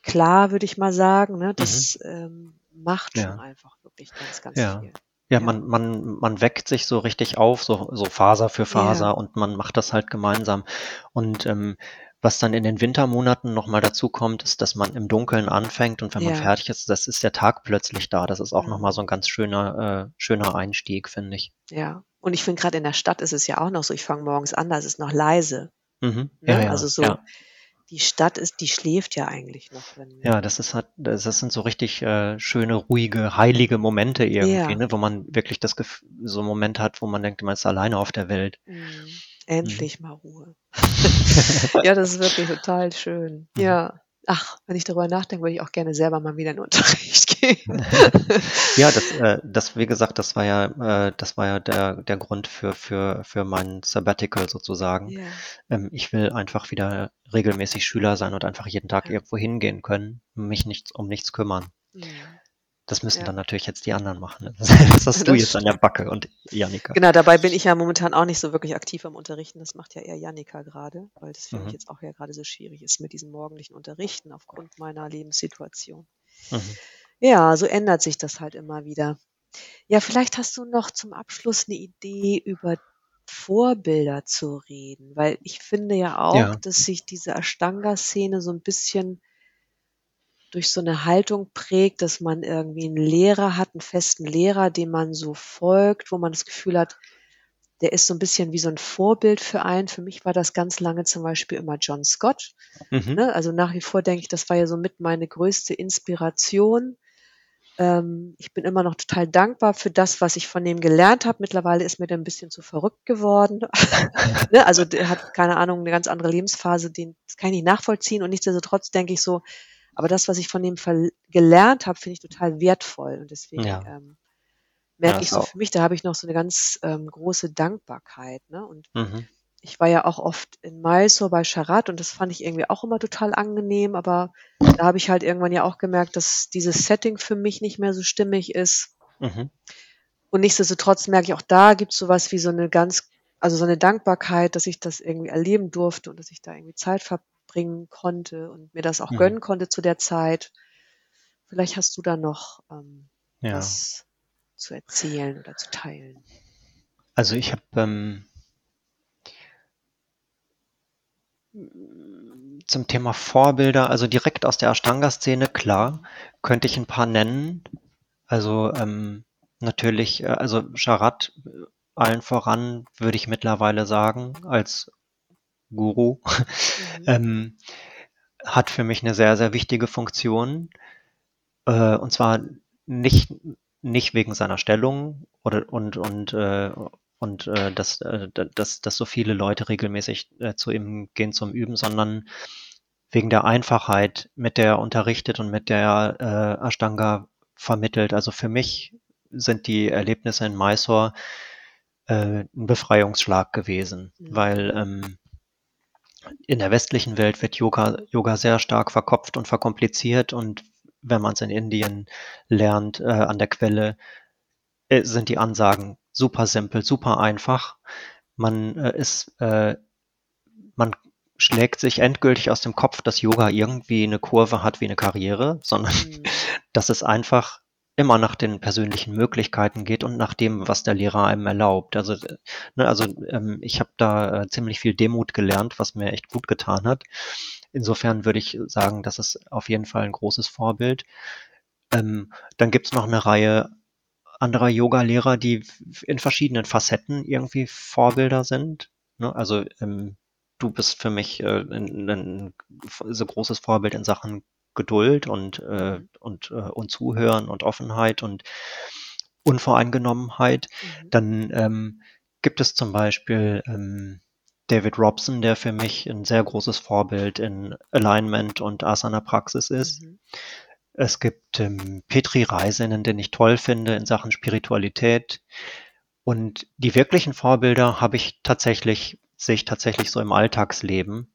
klar, würde ich mal sagen. Ne? Mhm. Das ähm, macht schon Ja. einfach wirklich ganz, ganz Ja. viel. Ja, Ja, man, man, man weckt sich so richtig auf, so, so Faser für ja, Faser und man macht das halt gemeinsam. Und ähm, was dann in den Wintermonaten nochmal dazu kommt, ist, dass man im Dunkeln anfängt und wenn man ja. fertig ist, das ist der Tag plötzlich da. Das ist auch nochmal so Mhm. ein ganz schöner, äh, schöner Einstieg, finde ich. Ja. Und ich finde gerade in der Stadt ist es ja auch noch so, ich fange morgens an, da ist es noch leise. Mhm. Ja, Ne? ja, Also so, ja. die Stadt ist, die schläft ja eigentlich noch, wenn, Ja, das ist halt, das sind so richtig äh, schöne, ruhige, heilige Momente irgendwie, ja, ne, wo man wirklich das Gef so einen Moment hat, wo man denkt, man ist alleine auf der Welt. mm, Mhm. endlich mal Ruhe. Ja, das ist wirklich total schön. Mhm. Ja. Ach, wenn ich darüber nachdenke, würde ich auch gerne selber mal wieder in den Unterricht gehen. Ja, das, äh, das, wie gesagt, das war ja, äh, das war ja der, der Grund für, für, für mein Sabbatical sozusagen. Ja, Ähm, ich will einfach wieder regelmäßig Schüler sein und einfach jeden Tag ja. irgendwo hingehen können, mich nicht um nichts kümmern. mm, Das müssen Ja, dann natürlich jetzt die anderen machen. ne? Das hast du das jetzt an der. Backe und Janika. Genau, dabei bin ich ja momentan auch nicht so wirklich aktiv am Unterrichten. Das macht ja eher Jannika gerade, weil das für mich Mhm. jetzt auch ja gerade so schwierig ist mit diesem morgendlichen Unterrichten aufgrund meiner Lebenssituation. Mhm. Ja, so ändert sich das halt immer wieder. Ja, vielleicht hast du noch zum Abschluss eine Idee über Vorbilder zu reden, weil ich finde ja auch, Ja. dass sich diese Ashtanga-Szene so ein bisschen durch so eine Haltung prägt, dass man irgendwie einen Lehrer hat, einen festen Lehrer, dem man so folgt, wo man das Gefühl hat, der ist so ein bisschen wie so ein Vorbild für einen. Für mich war das ganz lange zum Beispiel immer John Scott. Mhm. Ne? Also nach wie vor denke ich, das war ja so mit meine größte Inspiration. Ähm, ich bin immer noch total dankbar für das, was ich von dem gelernt habe. Mittlerweile ist mir der ein bisschen zu verrückt geworden. ne? Also der hat, keine Ahnung, eine ganz andere Lebensphase, den, das kann ich nicht nachvollziehen. Und nichtsdestotrotz denke ich so, aber das, was ich von dem ver- gelernt habe, finde ich total wertvoll. Und deswegen Ja. ähm, merke Ja, ich so auch- für mich, da habe ich noch so eine ganz ähm, große Dankbarkeit. Ne? Und Mhm. ich war ja auch oft in Mysore bei Charat und das fand ich irgendwie auch immer total angenehm, aber da habe ich halt irgendwann ja auch gemerkt, dass dieses Setting für mich nicht mehr so stimmig ist. Mhm. Und nichtsdestotrotz merke ich auch da gibt es sowas wie so eine ganz, also so eine Dankbarkeit, dass ich das irgendwie erleben durfte und dass ich da irgendwie Zeit verbringen konnte und mir das auch Mhm. gönnen konnte zu der Zeit. Vielleicht hast du da noch ähm, Ja. was zu erzählen oder zu teilen. Also ich habe ähm, zum Thema Vorbilder, also direkt aus der Ashtanga-Szene, klar, könnte ich ein paar nennen. Also ähm, natürlich, äh, also Sharat äh, allen voran, würde ich mittlerweile sagen, als Guru, Mhm. ähm, hat für mich eine sehr, sehr wichtige Funktion. Äh, und zwar nicht, nicht wegen seiner Stellung oder und und äh, und äh, dass, äh, da- dass, dass so viele Leute regelmäßig äh, zu ihm gehen zum Üben, sondern wegen der Einfachheit, mit der er unterrichtet und mit der er äh, Ashtanga vermittelt. Also für mich sind die Erlebnisse in Mysore äh, ein Befreiungsschlag gewesen, Mhm. weil ähm, in der westlichen Welt wird Yoga, Yoga sehr stark verkopft und verkompliziert und wenn man es in Indien lernt, äh, an der Quelle, äh, sind die Ansagen super simpel, super einfach. Man äh, ist, äh, man schlägt sich endgültig aus dem Kopf, dass Yoga irgendwie eine Kurve hat wie eine Karriere, sondern Mhm. dass es einfach immer nach den persönlichen Möglichkeiten geht und nach dem, was der Lehrer einem erlaubt. Also, äh, ne, also ähm, ich habe da äh, ziemlich viel Demut gelernt, was mir echt gut getan hat. Insofern würde ich sagen, das ist auf jeden Fall ein großes Vorbild. Ähm, dann gibt's noch eine Reihe anderer Yoga-Lehrer, die in verschiedenen Facetten irgendwie Vorbilder sind. Ne? Also ähm, du bist für mich äh, ein, ein so großes Vorbild in Sachen Geduld und, äh, und, äh, und Zuhören und Offenheit und Unvoreingenommenheit. Mhm. Dann ähm, gibt es zum Beispiel ähm, David Robson, der für mich ein sehr großes Vorbild in Alignment und Asana-Praxis ist. Mhm. Es gibt ähm, Petri Reisenen, den ich toll finde in Sachen Spiritualität. Und die wirklichen Vorbilder habe ich tatsächlich, sehe ich tatsächlich so im Alltagsleben,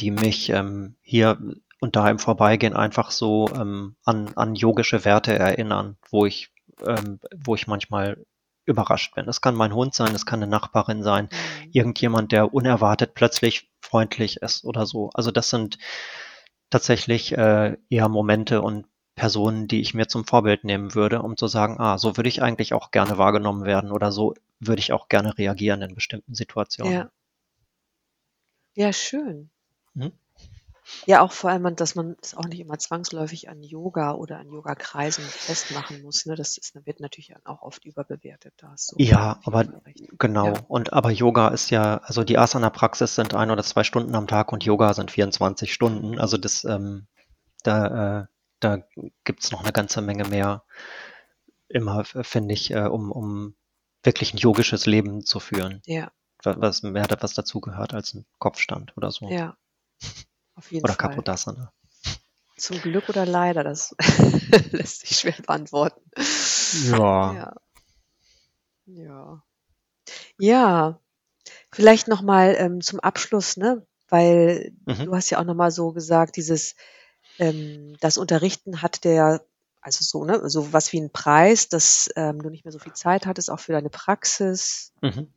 die mich ähm, hier und da im Vorbeigehen einfach so ähm, an, an yogische Werte erinnern, wo ich, ähm, wo ich manchmal überrascht bin. Es kann mein Hund sein, es kann eine Nachbarin sein, Mhm. irgendjemand, der unerwartet plötzlich freundlich ist oder so. Also das sind tatsächlich äh, eher Momente und Personen, die ich mir zum Vorbild nehmen würde, um zu sagen, ah, so würde ich eigentlich auch gerne wahrgenommen werden oder so würde ich auch gerne reagieren in bestimmten Situationen. Ja. Ja, schön. Mhm. Ja, auch vor allem, dass man es auch nicht immer zwangsläufig an Yoga oder an Yoga-Kreisen festmachen muss. Ne? Das ist, wird natürlich auch oft überbewertet. Da Ja, aber genau. Ja. Und aber Yoga ist ja, also die Asana-Praxis sind ein oder zwei Stunden am Tag und Yoga sind 24 Stunden. Also das, ähm, da, äh, da gibt's noch eine ganze Menge mehr, immer, finde ich, äh, um, um wirklich ein yogisches Leben zu führen. Ja, wa- was mehr was dazugehört als ein Kopfstand oder so. ja, auf jeden Oder Fall. Kapodasana. Zum Glück oder leider, das lässt sich schwer beantworten. Ja. Ja. Ja. Ja. Vielleicht nochmal ähm, zum Abschluss, ne? Weil Mhm. du hast ja auch nochmal so gesagt, dieses, ähm, das Unterrichten hat der, also so, ne, so was wie ein Preis, dass ähm, du nicht mehr so viel Zeit hattest, auch für deine Praxis. Mhm.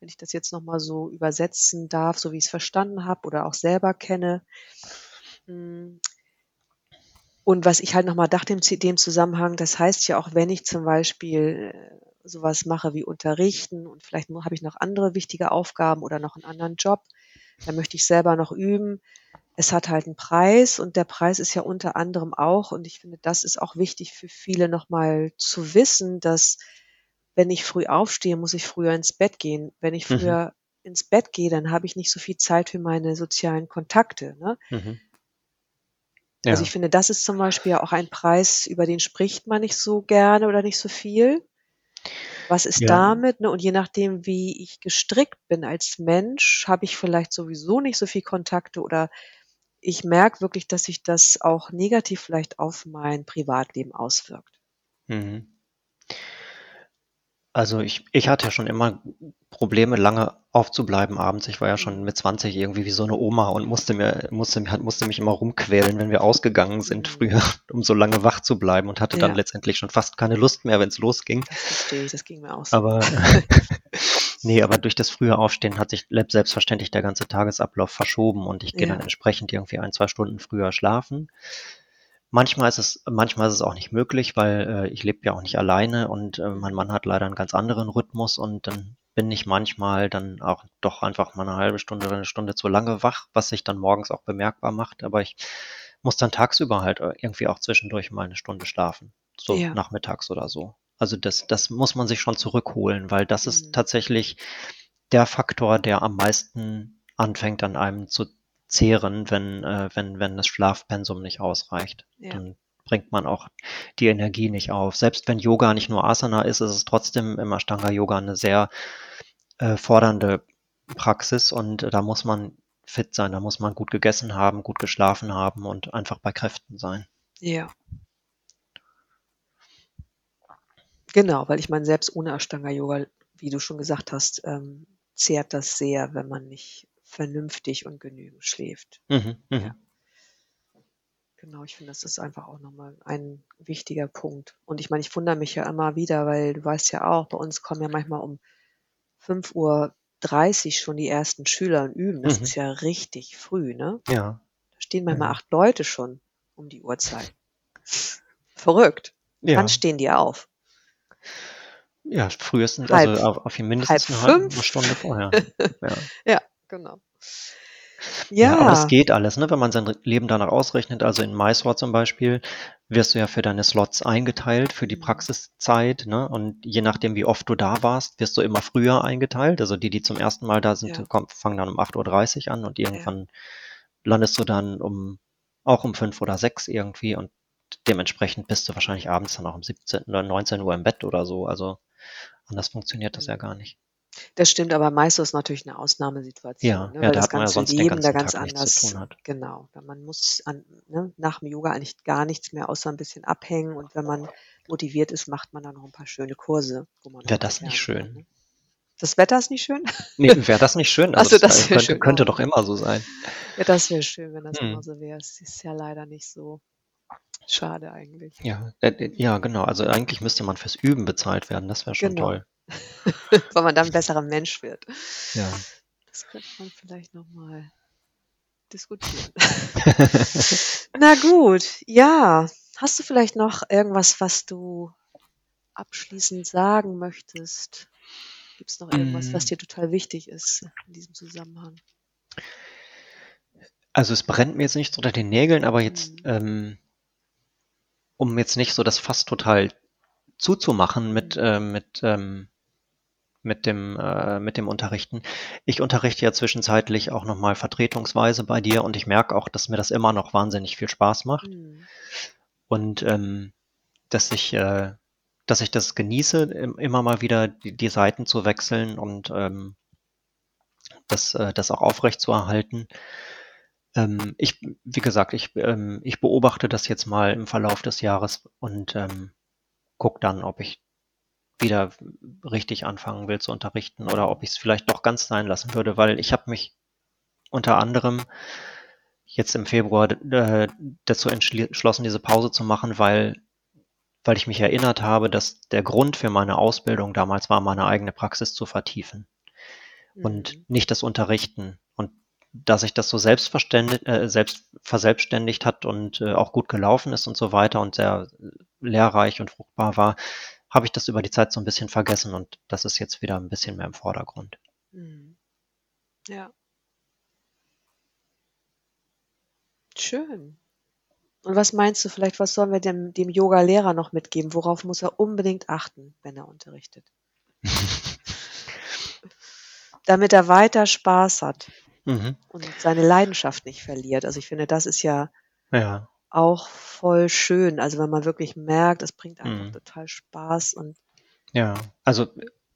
Wenn ich das jetzt nochmal so übersetzen darf, so wie ich es verstanden habe oder auch selber kenne. Mm. Und was ich halt nochmal dachte in dem Zusammenhang, das heißt ja auch, wenn ich zum Beispiel äh, sowas mache wie unterrichten und vielleicht habe ich noch andere wichtige Aufgaben oder noch einen anderen Job, dann möchte ich selber noch üben. Es hat halt einen Preis und der Preis ist ja unter anderem auch, und ich finde, das ist auch wichtig für viele nochmal zu wissen, dass wenn ich früh aufstehe, muss ich früher ins Bett gehen. Wenn ich Mhm. früher ins Bett gehe, dann habe ich nicht so viel Zeit für meine sozialen Kontakte. Ne? Mhm. Ja. Also ich finde, das ist zum Beispiel auch ein Preis, über den spricht man nicht so gerne oder nicht so viel. Was ist Ja. damit? Ne? Und je nachdem, wie ich gestrickt bin als Mensch, habe ich vielleicht sowieso nicht so viel Kontakte oder ich merke wirklich, dass sich das auch negativ vielleicht auf mein Privatleben auswirkt. Mhm. Also ich, ich hatte ja schon immer Probleme, lange aufzubleiben abends. Ich war ja schon mit 20 irgendwie wie so eine Oma und musste mir, musste, musste mich immer rumquälen, wenn wir ausgegangen sind früher, um so lange wach zu bleiben und hatte dann Ja. letztendlich schon fast keine Lust mehr, wenn es losging. Das verstehe ich, das ging mir auch so. Aber nee, aber durch das frühe Aufstehen hat sich selbstverständlich der ganze Tagesablauf verschoben und ich gehe Ja. dann entsprechend irgendwie ein, zwei Stunden früher schlafen. Manchmal ist es, manchmal ist es auch nicht möglich, weil äh, ich lebe ja auch nicht alleine und äh, mein Mann hat leider einen ganz anderen Rhythmus und dann bin ich manchmal dann auch doch einfach mal eine halbe Stunde oder eine Stunde zu lange wach, was sich dann morgens auch bemerkbar macht. Aber ich muss dann tagsüber halt äh, irgendwie auch zwischendurch mal eine Stunde schlafen, so Ja. nachmittags oder so. Also das, das muss man sich schon zurückholen, weil das Mhm. ist tatsächlich der Faktor, der am meisten anfängt an einem zu zehren, wenn, äh, wenn, wenn das Schlafpensum nicht ausreicht. Ja. Dann bringt man auch die Energie nicht auf. Selbst wenn Yoga nicht nur Asana ist, ist es trotzdem im Ashtanga Yoga eine sehr äh, fordernde Praxis und da muss man fit sein, da muss man gut gegessen haben, gut geschlafen haben und einfach bei Kräften sein. Ja. Genau, weil ich meine, selbst ohne Ashtanga-Yoga, wie du schon gesagt hast, ähm, zehrt das sehr, wenn man nicht vernünftig und genügend schläft. Mhm, mhm. Ja. Genau, ich finde, das ist einfach auch nochmal ein wichtiger Punkt. Und ich meine, ich wundere mich ja immer wieder, weil du weißt ja auch, bei uns kommen ja manchmal um 5.30 Uhr schon die ersten Schüler und üben. Das Mhm. ist ja richtig früh, ne? Ja, Da stehen manchmal Ja. acht Leute schon um die Uhrzeit. Verrückt. ja, Wann stehen die auf? ja, frühestens, Halb- also auf, auf mindestens halb eine halbe? Stunde vorher. Ja. Ja, genau. Ja, aber Ja, es geht alles, ne? Wenn man sein Leben danach ausrechnet, also in Mysore zum Beispiel, wirst du ja für deine Slots eingeteilt, für die Mhm. Praxiszeit, ne? Und je nachdem, wie oft du da warst, wirst du immer früher eingeteilt. Also die, die zum ersten Mal da sind, Ja. kommen, fangen dann um 8.30 Uhr an und irgendwann landest du dann um auch um 5 oder 6 irgendwie und dementsprechend bist du wahrscheinlich abends dann auch um 17 oder 19 Uhr im Bett oder so. Also anders funktioniert das ja gar nicht. Das stimmt, aber meist ist natürlich eine Ausnahmesituation, Ja, ne? ja, weil da das hat man ja ganze sonst den Leben da ganz Tag anders, zu tun hat. genau, man muss an, ne, nach dem Yoga eigentlich gar nichts mehr außer ein bisschen abhängen und wenn man motiviert ist, macht man dann noch ein paar schöne Kurse, wo man Wäre das nicht schön? kann, ne? Das Wetter ist nicht schön? Nee, wäre das nicht schön? Ach so, das wär könnte, schön, könnte doch immer so sein. Ja, das wäre schön, wenn das Hm. immer so wäre. Es ist ja leider nicht so. Schade eigentlich. Ja, äh, äh, ja, genau. Also eigentlich müsste man fürs Üben bezahlt werden. Das wäre schon Genau. toll. Weil man dann ein besserer Mensch wird. Ja. Das könnte man vielleicht nochmal diskutieren. Na gut, ja. Hast du vielleicht noch irgendwas, was du abschließend sagen möchtest? Gibt es noch irgendwas, was Mm. dir total wichtig ist in diesem Zusammenhang? Also es brennt mir jetzt nicht unter den Nägeln, aber jetzt, Mhm. ähm, um jetzt nicht so das Fass total zuzumachen mit, Mhm. äh, mit, ähm, mit dem, äh, mit dem Unterrichten. Ich unterrichte ja zwischenzeitlich auch nochmal vertretungsweise bei dir und ich merke auch, dass mir das immer noch wahnsinnig viel Spaß macht. Hm. und ähm, dass ich, äh, dass ich das genieße, im- immer mal wieder die, die Seiten zu wechseln und ähm, das, äh, das auch aufrecht zu erhalten. Ähm, ich, wie gesagt, ich, ähm, ich beobachte das jetzt mal im Verlauf des Jahres und ähm, gucke dann, ob ich wieder richtig anfangen will zu unterrichten oder ob ich es vielleicht doch ganz sein lassen würde, weil ich habe mich unter anderem jetzt im Februar äh, dazu entschlossen, diese Pause zu machen, weil, weil ich mich erinnert habe, dass der Grund für meine Ausbildung damals war, meine eigene Praxis zu vertiefen und Mhm. nicht das Unterrichten. Und dass sich das so selbstverständlich, äh, selbst verselbstständigt hat und äh, auch gut gelaufen ist und so weiter und sehr lehrreich und fruchtbar war, habe ich das über die Zeit so ein bisschen vergessen und das ist jetzt wieder ein bisschen mehr im Vordergrund. Hm. Ja. Schön. Und was meinst du vielleicht, was sollen wir dem, dem Yoga-Lehrer noch mitgeben? Worauf muss er unbedingt achten, wenn er unterrichtet? Damit er weiter Spaß hat Mhm. und seine Leidenschaft nicht verliert. Also ich finde, das ist ja Ja. Auch voll schön. Also wenn man wirklich merkt, es bringt einfach Mhm. total Spaß und Ja, also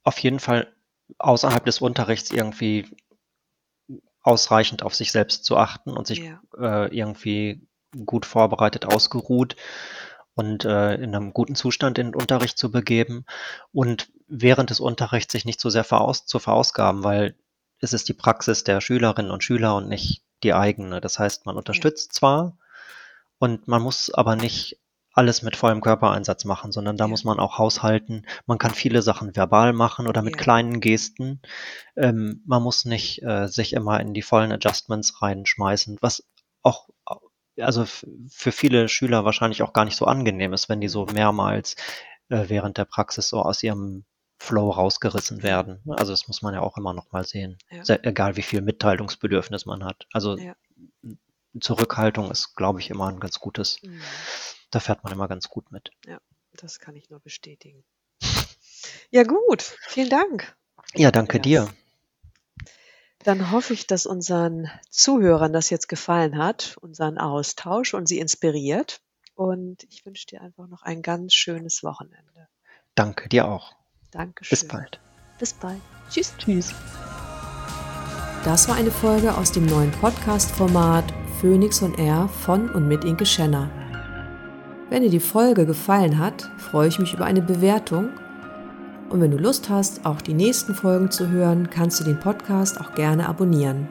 auf jeden Fall außerhalb des Unterrichts irgendwie ausreichend auf sich selbst zu achten und sich ja, äh, irgendwie gut vorbereitet, ausgeruht und äh, in einem guten Zustand in den Unterricht zu begeben und während des Unterrichts sich nicht so sehr veraus zu verausgaben, weil es ist die Praxis der Schülerinnen und Schüler und nicht die eigene. Das heißt, man unterstützt zwar und man muss aber nicht alles mit vollem Körpereinsatz machen, sondern da Ja. muss man auch haushalten. Man kann viele Sachen verbal machen oder mit Ja. kleinen Gesten. Ähm, man muss nicht äh, sich immer in die vollen Adjustments reinschmeißen, was auch also für viele Schüler wahrscheinlich auch gar nicht so angenehm ist, wenn die so mehrmals äh, während der Praxis so aus ihrem Flow rausgerissen werden. Also das muss man ja auch immer noch mal sehen. Ja. Egal wie viel Mitteilungsbedürfnis man hat. Also. Zurückhaltung ist, glaube ich, immer ein ganz gutes, Mhm. da fährt man immer ganz gut mit. das kann ich nur bestätigen. Ja gut, vielen Dank. Ja, danke dir. Dann hoffe ich, dass unseren Zuhörern das jetzt gefallen hat, unseren Austausch und sie inspiriert. Und ich wünsche dir einfach noch ein ganz schönes Wochenende. Danke dir auch. Dankeschön. Bis bald. Bis bald. Tschüss. Tschüss. Das war eine Folge aus dem neuen Podcast-Format Phoenix und R von und mit Inke Schenner. Wenn dir die Folge gefallen hat, freue ich mich über eine Bewertung. Und wenn du Lust hast, auch die nächsten Folgen zu hören, kannst du den Podcast auch gerne abonnieren.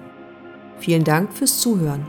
Vielen Dank fürs Zuhören.